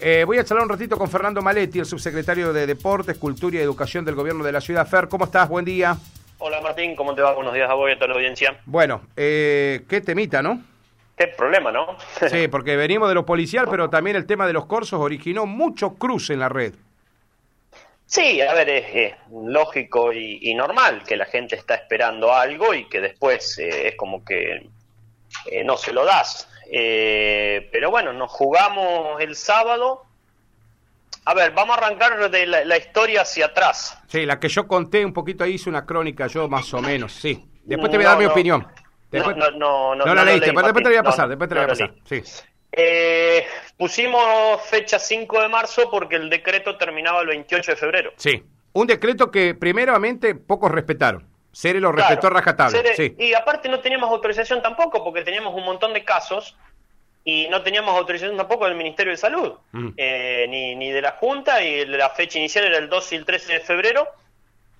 Eh, voy a charlar un ratito con Fernando Maletti, el subsecretario de Deportes, Cultura y Educación del Gobierno de la Ciudad. Fer, ¿cómo estás? Buen día. Hola Martín, ¿cómo te va? Buenos días a vos y a toda la audiencia. Bueno, eh, qué temita, ¿no? Qué problema, ¿no? sí, porque venimos de lo policial, pero también el tema de los corsos originó mucho cruce en la red. Sí, a ver, es, lógico y, normal que la gente está esperando algo y que después eh, es como que eh, no se lo das. Eh, pero bueno, nos jugamos el sábado. A ver, vamos a arrancar de la, historia hacia atrás. Sí, la que yo conté un poquito ahí, hice una crónica yo más o menos, sí. Después te voy a dar mi opinión. no, no, no, no, la leíste, después, te voy a pasar, después te voy a pasar. Sí. Eh, pusimos fecha 5 de marzo porque el decreto terminaba el 28 de febrero. Sí, un decreto que primeramente pocos respetaron. Cere lo respetó rajatable. sí. Y aparte no teníamos autorización tampoco porque teníamos un montón de casos y no teníamos autorización tampoco del Ministerio de Salud, mm. eh, ni, ni de la Junta, y la fecha inicial era el 2 y el 13 de febrero,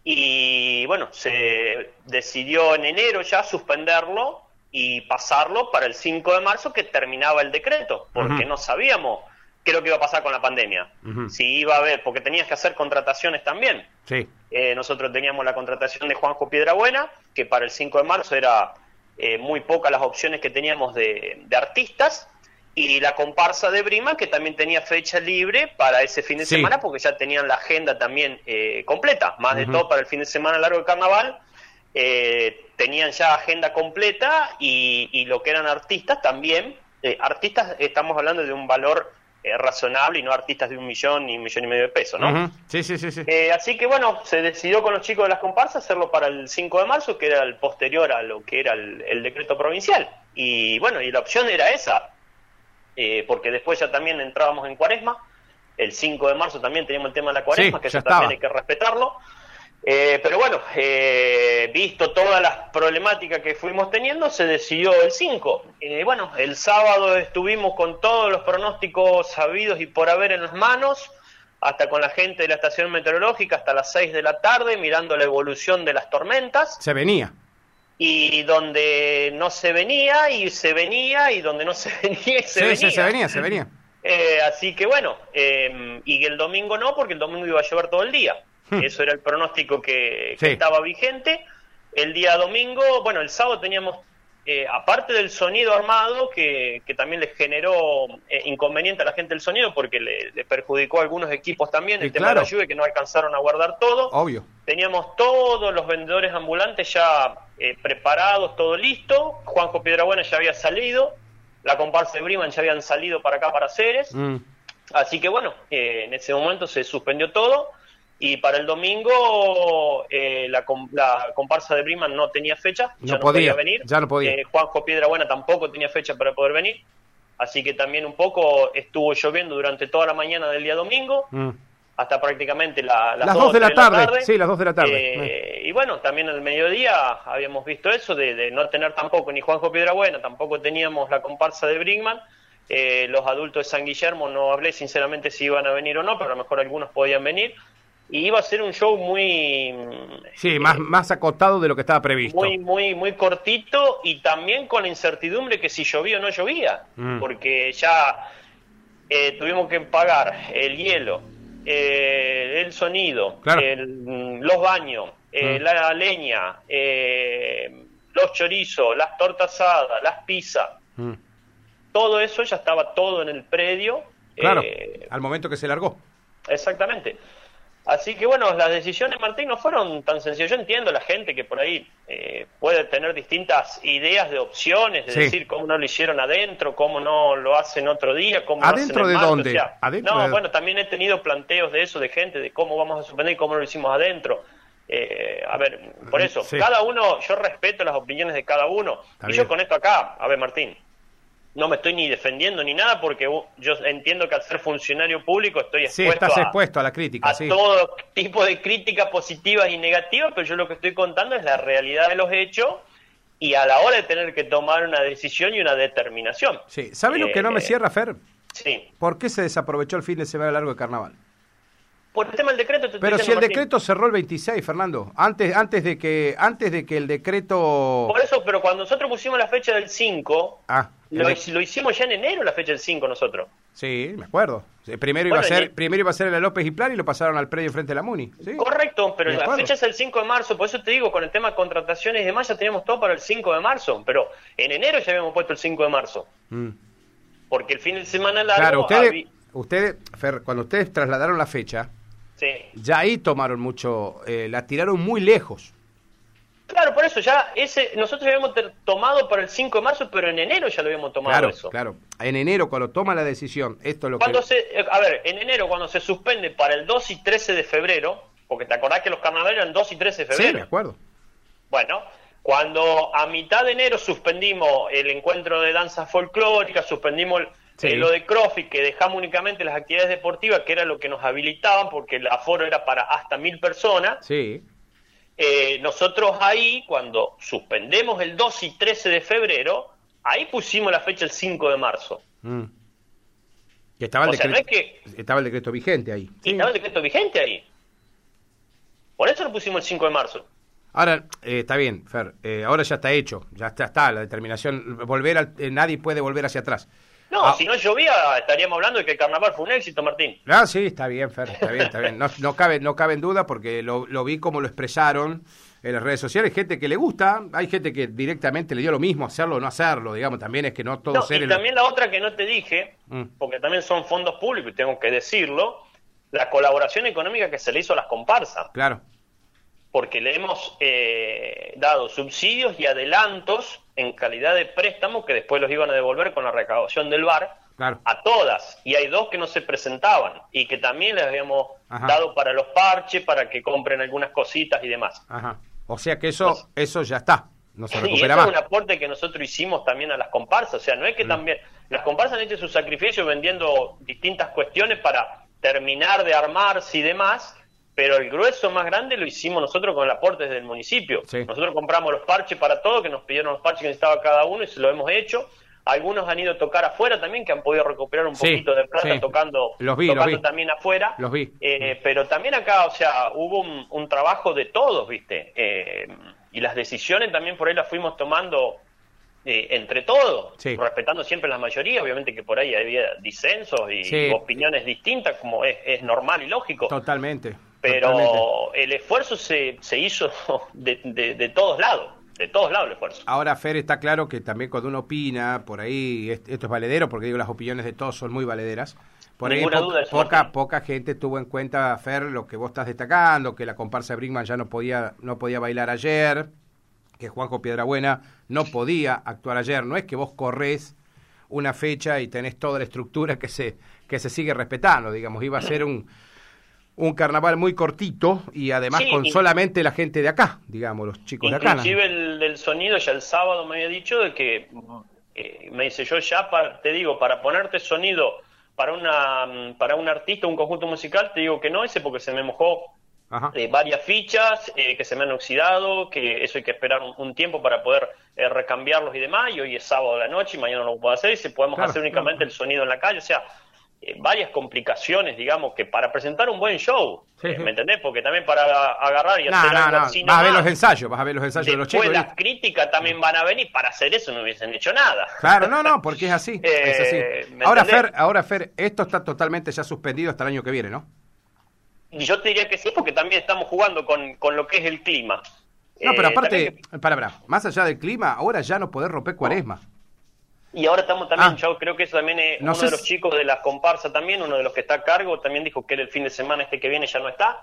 y bueno, se decidió en enero ya suspenderlo y pasarlo para el 5 de marzo que terminaba el decreto, porque no sabíamos qué es lo que iba a pasar con la pandemia. Si iba a haber, porque tenías que hacer contrataciones también. Sí. Eh, nosotros teníamos la contratación de Juanjo Piedrabuena, que para el 5 de marzo era eh, muy pocas las opciones que teníamos de, artistas, y la comparsa de Brima, que también tenía fecha libre para ese fin de semana, porque ya tenían la agenda también eh, completa, más de todo para el fin de semana largo de carnaval eh, tenían ya agenda completa y, lo que eran artistas también. Eh, artistas, estamos hablando de un valor eh, razonable y no artistas de un millón y un millón y medio de pesos, ¿no? Sí, sí, sí. sí. así que bueno, se decidió con los chicos de las comparsas hacerlo para el 5 de marzo, que era el posterior a lo que era el, decreto provincial. Y bueno, y la opción era esa, porque después ya también entrábamos en cuaresma. El 5 de marzo también teníamos el tema de la cuaresma, que eso también hay que respetarlo. Eh, pero bueno, eh, visto todas las problemáticas que fuimos teniendo, se decidió el 5. Eh, bueno, el sábado estuvimos con todos los pronósticos sabidos y por haber en las manos, hasta con la gente de la estación meteorológica, hasta las 6 de la tarde, mirando la evolución de las tormentas. Se venía. Y donde no se venía, y se venía, y donde no se venía, y se venía. Sí, se venía, se venía. así que bueno, y el domingo no, porque el domingo iba a llover todo el día. Hmm. Eso era el pronóstico que, estaba vigente. El día domingo, bueno, el sábado teníamos, eh, aparte del sonido armado, que, también le generó eh, inconveniente a la gente el sonido, porque le, perjudicó a algunos equipos también, el tema de la lluvia, que no alcanzaron a guardar todo. Obvio. Teníamos todos los vendedores ambulantes ya eh, preparados, todo listo. Juanjo Piedrabuena ya había salido. La comparsa de Briman ya habían salido para acá, para Ceres. Mm. Así que bueno, en ese momento se suspendió todo y para el domingo eh, la, la, comparsa de Briman no tenía fecha, ya no, podía venir. Ya no podía. Eh, Juanjo Piedrabuena tampoco tenía fecha para poder venir. Así que también un poco estuvo lloviendo durante toda la mañana del día domingo, mm. hasta prácticamente la, las, 2 de la, tarde. Sí, las 2 de la tarde. Eh, y bueno, también al mediodía habíamos visto eso, de, no tener tampoco ni Juanjo Piedrabuena, tampoco teníamos la comparsa de Brinkman. los adultos de San Guillermo no hablé sinceramente si iban a venir o no, pero a lo mejor algunos podían venir y iba a ser un show muy sí más más acotado de lo que estaba previsto muy muy muy cortito y también con la incertidumbre que si llovía o no llovía mm. porque ya eh, tuvimos que pagar el hielo eh, el sonido los baños eh, mm. la leña los chorizos las tortas asadas las pizzas mm. todo eso ya estaba todo en el predio claro al momento que se largó exactamente Así que bueno, las decisiones, Martín, no fueron tan sencillas. Yo entiendo la gente que por ahí eh, puede tener distintas ideas de opciones, de decir cómo no lo hicieron adentro, cómo no lo hacen otro día, cómo ¿Adentro de dónde? no, bueno, también he tenido planteos de eso, de gente, de cómo vamos a suspender y cómo lo hicimos adentro. Eh, a ver, por eso, cada uno, yo respeto las opiniones de cada uno. y yo con esto acá, a ver, Martín, no me estoy ni defendiendo ni nada porque yo entiendo que al ser funcionario público estoy expuesto, a, expuesto a la crítica, a todo tipo de críticas positivas y negativas, pero yo lo que estoy contando es la realidad de los hechos y a la hora de tener que tomar una decisión y una determinación. Sí, ¿sabe lo que no me eh, cierra, Fer? Sí. ¿Por qué se desaprovechó el fin de semana largo de carnaval? Por el tema del decreto. Pero si el decreto cerró el 26, Fernando, antes antes de que antes de que el decreto Por eso, pero cuando nosotros pusimos la fecha del 5, ah, lo, hicimos ya en enero la fecha del 5 nosotros. Sí, me acuerdo. Primero iba, a ser, primero iba a ser en la López y Plan y lo pasaron al predio enfrente de la MUNI. Correcto, pero la fecha es el 5 de marzo, por eso te digo, con el tema de contrataciones y demás ya teníamos todo para el 5 de marzo, pero en enero ya habíamos puesto el 5 de marzo. Mm. Porque el fin de semana largo... Claro, ustedes, ustedes Fer, cuando ustedes trasladaron la fecha, ya ahí tomaron mucho, eh, la tiraron muy lejos. Claro, por eso ya ese nosotros habíamos tomado para el 5 de marzo, pero en enero ya lo habíamos tomado claro, eso. Claro, en enero cuando toma la decisión, esto es lo cuando Se, eh, a ver, en enero cuando se suspende para el 2 y 13 de febrero, porque te acordás que los carnavales eran 2 y 13 de febrero. Sí, me acuerdo. Bueno, cuando a mitad de enero suspendimos el encuentro de danza folclórica, suspendimos eh, lo de CrossFit, que dejamos únicamente las actividades deportivas, que era lo que nos habilitaban, porque el aforo era para hasta mil personas. Sí eh, nosotros ahí, cuando suspendemos el 2 y 13 de febrero, ahí pusimos la fecha el 5 de marzo. Mm. Y estaba el, decreto, estaba el decreto vigente ahí. Estaba el decreto vigente ahí. Por eso lo pusimos el 5 de marzo. Ahora, eh, está bien, Fer, eh, ahora ya está hecho, ya está, está la determinación, volver al, nadie puede volver hacia atrás. No, ah. si no llovía, estaríamos hablando de que el carnaval fue un éxito, Martín. Ah, sí, está bien, Fer, está bien, está bien. No, no, cabe, no cabe en duda porque lo, lo vi como lo expresaron en las redes sociales, gente que le gusta, hay gente que directamente le dio lo mismo hacerlo o no hacerlo, digamos, también es que no todo no, Y también la otra que no te dije, mm. porque también son fondos públicos y tengo que decirlo, la colaboración económica que se le hizo a las comparsas. Claro. Porque le hemos eh, dado subsidios y adelantos en calidad de préstamo que después los iban a devolver con la recaudación del VAR a todas. Y hay dos que no se presentaban y que también les habíamos dado para los parches, para que compren algunas cositas y demás. O sea que eso, eso ya está. No se recupera y eso es un aporte que nosotros hicimos también a las comparsas. O sea, no es que mm. también. Las comparsas han hecho su sacrificio vendiendo distintas cuestiones para terminar de armarse y demás pero el grueso más grande lo hicimos nosotros con el aporte desde el municipio. Nosotros compramos los parches para todo, que nos pidieron los parches que necesitaba cada uno y se lo hemos hecho. Algunos han ido a tocar afuera también, que han podido recuperar un poquito de plata tocando, tocando también afuera. Los vi. Eh, pero también acá, o sea, hubo un, trabajo de todos, ¿viste? Eh, y las decisiones también por ahí las fuimos tomando eh, entre todos, respetando siempre la mayoría, obviamente que por ahí había disensos y opiniones distintas, como es, es normal y lógico. Totalmente. Pero el esfuerzo se, se hizo de, de, todos lados de todos lados el esfuerzo. Ahora, Fer, está claro que también cuando uno opina, por ahí, esto es valedero, porque digo, las opiniones de todos son muy valederas. Por ahí poca, poca gente tuvo en cuenta, Fer, lo que vos estás destacando, que la comparsa Brinkman ya no podía, no podía bailar ayer, que Juanjo Piedrabuena no podía actuar ayer. No es que vos corres una fecha y tenés toda la estructura que se, que se sigue respetando, digamos, iba a ser un un carnaval muy cortito y además con solamente la gente de acá, digamos, los chicos de acá. Inclusive el del sonido ya el sábado me había dicho de que eh, me dice yo ya te digo para ponerte sonido para una para un artista un conjunto musical te digo que no ese porque se me mojó eh, varias fichas eh, que se me han oxidado que eso hay que esperar un, tiempo para poder recambiarlos y demás y hoy es sábado de la noche y mañana no lo puedo hacer y si podemos hacer únicamente el sonido en la calle o sea eh, varias complicaciones, digamos, que para presentar un buen show, eh, ¿me entendés? Porque también para agarrar y hacer algo así Vas a ver los ensayos, vas a ver los ensayos de los chicos. las críticas también van a venir, para hacer eso no hubiesen hecho nada. Claro, no, no, porque es así, es así. Eh, ahora, Fer, ahora, Fer, esto está totalmente ya suspendido hasta el año que viene, ¿no? Y yo te diría que sí, porque también estamos jugando con, con lo que es el clima. No, pero aparte, para, para, más allá del clima, ahora ya no poder romper cuaresma. Y ahora estamos también, ah. yo creo que eso también es uno de los chicos de la comparsa también, uno de los que está a cargo, también dijo que el fin de semana este que viene ya no está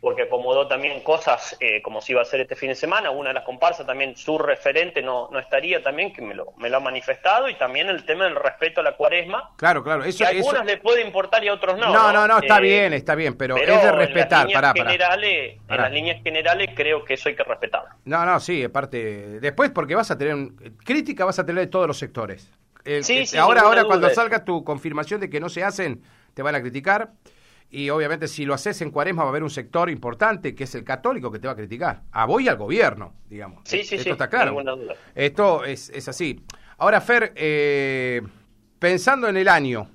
porque acomodó también cosas eh, como si iba a ser este fin de semana. Una de las comparsas también, su referente no, no estaría también, que me lo, me lo ha manifestado, y también el tema del respeto a la cuaresma. Claro, claro. Eso, que a algunos le puede importar y a otros no. No, no, no, está eh, bien, está bien, pero, es de respetar. En las, líneas generales, en las líneas generales creo que eso hay que respetar. No, no, sí, aparte, después porque vas a tener, crítica vas a tener de todos los sectores. sí, sí, ahora, ahora cuando salga tu confirmación de que no se hacen, te van a criticar. Y obviamente si lo haces en cuaresma va a haber un sector importante que es el católico que te va a criticar. A vos y al gobierno, digamos. Sí, sí, Esto está claro. Esto es, es, así. Ahora, Fer, eh, pensando en el año,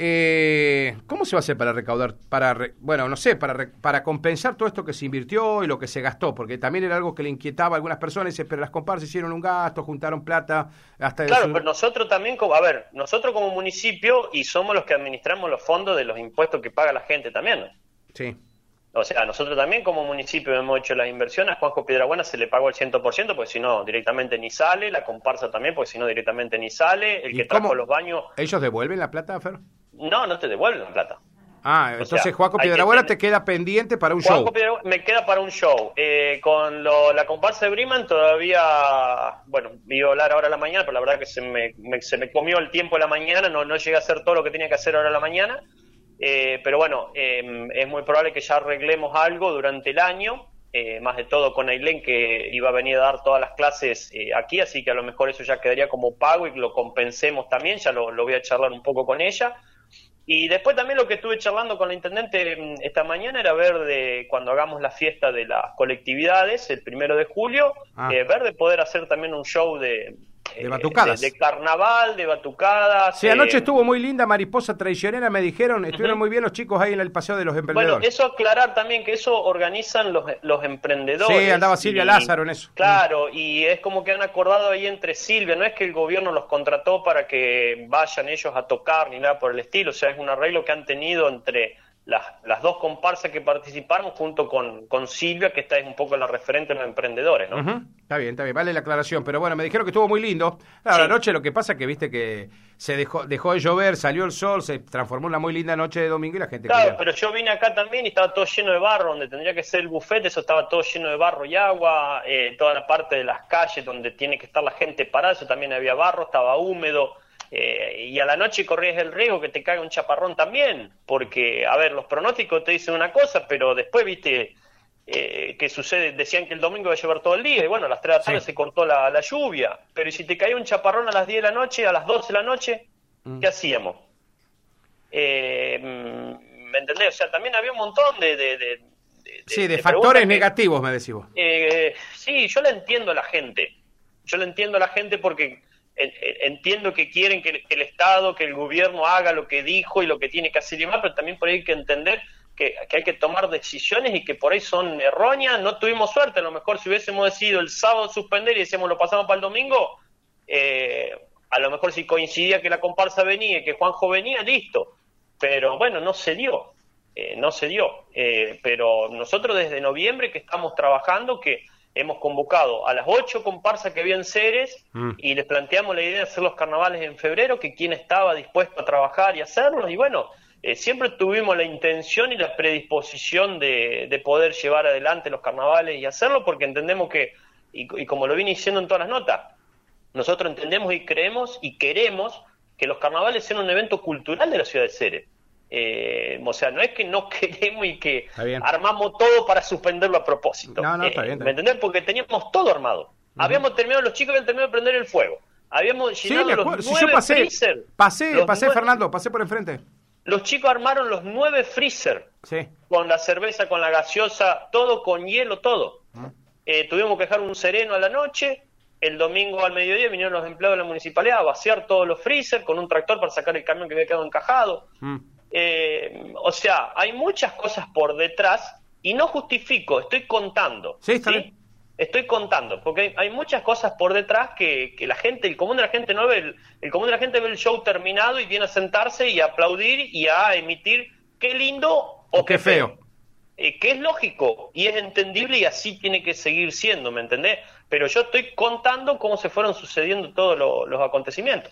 eh, ¿cómo se va a hacer para recaudar, para, bueno, no sé, para, para compensar todo esto que se invirtió y lo que se gastó? Porque también era algo que le inquietaba a algunas personas, pero las comparsas hicieron un gasto, juntaron plata, hasta... Claro, pero nosotros también, a ver, nosotros como municipio y somos los que administramos los fondos de los impuestos que paga la gente también. Sí. O sea, nosotros también como municipio hemos hecho las inversiones, a Juanjo Piedrabuena se le pagó el 100%, porque si no, directamente ni sale, la comparsa también, porque si no, directamente ni sale, el que trajo los baños... ¿Ellos devuelven la plata, Fer? No, no te devuelven la plata. Ah, entonces Juanjo Piedrabuena te queda pendiente para un show. me queda para un show. Eh, con la comparsa de Briman todavía, bueno, iba a hablar ahora a la mañana, pero la verdad que se me, se me comió el tiempo de la mañana, no, no llegué a hacer todo lo que tenía que hacer ahora a la mañana. Eh, pero bueno, em, es muy probable que ya arreglemos algo durante el año, eh, más de todo con Ailén que iba a venir a dar todas las clases eh, aquí, así que a lo mejor eso ya quedaría como pago y lo compensemos también, ya lo, voy a charlar un poco con ella. Y después también lo que estuve charlando con la intendente em, esta mañana era ver de cuando hagamos la fiesta de las colectividades, el primero de julio, ah. ver de poder hacer también un show de, de eh, batucadas. De, carnaval, de batucadas. Sí, anoche eh, estuvo muy linda, mariposa traicionera, me dijeron. Estuvieron muy bien los chicos ahí en el paseo de los emprendedores. Bueno, eso aclarar también que eso organizan los, los emprendedores. Sí, andaba Silvia Lázaro en eso. Claro, y es como que han acordado ahí entre Silvia. No es que el gobierno los contrató para que vayan ellos a tocar ni nada por el estilo. O sea, es un arreglo que han tenido entre las, las dos comparsas que participaron junto con, con Silvia, que está es un poco la referente de los emprendedores, ¿no? Está bien, está bien, vale la aclaración, pero bueno, me dijeron que estuvo muy lindo. La noche lo que pasa es que viste que se dejó, dejó de llover, salió el sol, se transformó en una muy linda noche de domingo y la gente... Claro, pero yo vine acá también y estaba todo lleno de barro, donde tendría que ser el bufete, eso estaba todo lleno de barro y agua, eh, toda la parte de las calles donde tiene que estar la gente parada, eso también había barro, estaba húmedo eh, y a la noche corrías el riesgo que te caiga un chaparrón también, porque, a ver, los pronósticos te dicen una cosa, pero después, viste, eh, que sucede, decían que el domingo iba a llevar todo el día, y bueno, a las 3 de la tarde se cortó la, lluvia, pero si te caía un chaparrón a las 10 de la noche, a las 12 de la noche, mm. ¿qué hacíamos? Eh, ¿Me entendés? O sea, también había un montón de... de, sí, de, factores negativos, me decís vos. sí, yo le entiendo a la gente. Yo le entiendo a la gente porque entiendo que quieren que, el Estado, que el gobierno haga lo que dijo y lo que tiene que hacer y más, pero también por ahí hay que entender que, hay que tomar decisiones y que por ahí son erróneas. No tuvimos suerte, a lo mejor si hubiésemos decidido el sábado suspender y decíamos lo pasamos para el domingo, eh, a lo mejor si coincidía que la comparsa venía y que Juanjo venía, listo. Pero bueno, no se dio, eh, no se dio. Eh, pero nosotros desde noviembre que estamos trabajando, que hemos convocado a las ocho comparsas que había en Ceres mm. y les planteamos la idea de hacer los carnavales en febrero, que quien estaba dispuesto a trabajar y hacerlos, y bueno, eh, siempre tuvimos la intención y la predisposición de, poder llevar adelante los carnavales y hacerlo, porque entendemos que, y, como lo vine diciendo en todas las notas, nosotros entendemos y creemos y queremos que los carnavales sean un evento cultural de la ciudad de Ceres. Eh, o sea, no es que no queremos y que armamos todo para suspenderlo a propósito. No, no, está bien, ¿Me entendés? Porque teníamos todo armado. Habíamos terminado, los chicos habían terminado de prender el fuego. Habíamos llenado los nueve yo pasé, freezer. Pasé, pasé, Fernando, pasé por enfrente. Los chicos armaron los nueve freezer. Sí. Con la cerveza, con la gaseosa, todo con hielo, todo. Eh, tuvimos que dejar un sereno a la noche. El domingo al mediodía vinieron los empleados de la municipalidad a vaciar todos los freezer con un tractor para sacar el camión que había quedado encajado. Eh, o sea, hay muchas cosas por detrás y no justifico, estoy contando. Sí, Estoy contando, porque hay, muchas cosas por detrás que, la gente, el común de la gente no ve. El, común de la gente ve el show terminado y viene a sentarse y a aplaudir y a emitir qué lindo o, qué feo. Eh, que es lógico y es entendible y así tiene que seguir siendo, ¿me entendés? Pero yo estoy contando cómo se fueron sucediendo todos los acontecimientos.